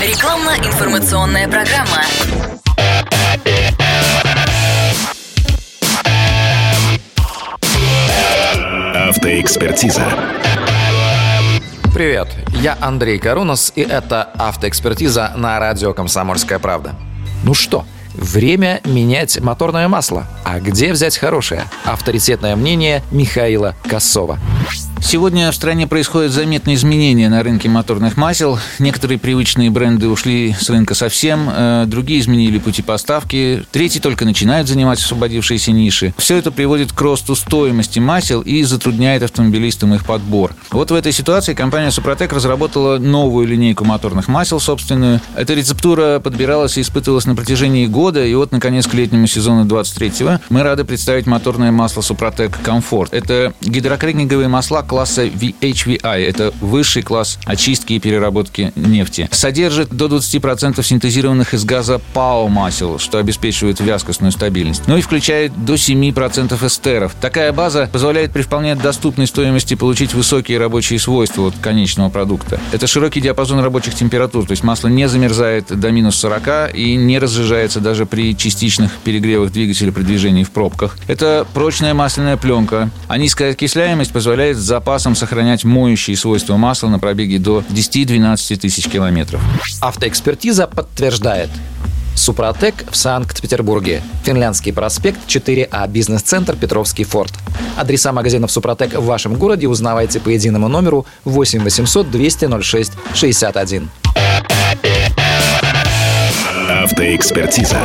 Рекламно-информационная программа. Автоэкспертиза. Привет, я Андрей Карунос, и это автоэкспертиза на радио «Комсомольская правда». Ну что, время менять моторное масло. А где взять хорошее? Авторитетное мнение Михаила Косова. Сегодня в стране происходят заметные изменения на рынке моторных масел. Некоторые привычные бренды ушли с рынка совсем, э, другие изменили пути поставки, третьи только начинают занимать освободившиеся ниши. Все это приводит к росту стоимости масел и затрудняет автомобилистам их подбор. Вот в этой ситуации компания Супротек разработала новую линейку моторных масел собственную. Эта рецептура подбиралась и испытывалась на протяжении года, и вот, наконец, к летнему сезону 23-го мы рады представить моторное масло Супротек Комфорт. Это гидрокрекинговые масла класса VHVI. Это высший класс очистки и переработки нефти. Содержит до 20% синтезированных из газа ПАО масел, что обеспечивает вязкостную стабильность. Ну и включает до 7% эстеров. Такая база позволяет при вполне доступной стоимости получить высокие рабочие свойства от конечного продукта. Это широкий диапазон рабочих температур, то есть масло не замерзает до минус 40 и не разжижается даже при частичных перегревах двигателя при движении в пробках. Это прочная масляная пленка, а низкая окисляемость позволяет за запасом сохранять моющие свойства масла на пробеге до 10-12 тысяч километров. Автоэкспертиза подтверждает. Супротек в Санкт-Петербурге. Финляндский проспект 4А, бизнес-центр Петровский форт. Адреса магазинов Супротек в вашем городе узнавайте по единому номеру 8 800 200 06 61. Автоэкспертиза.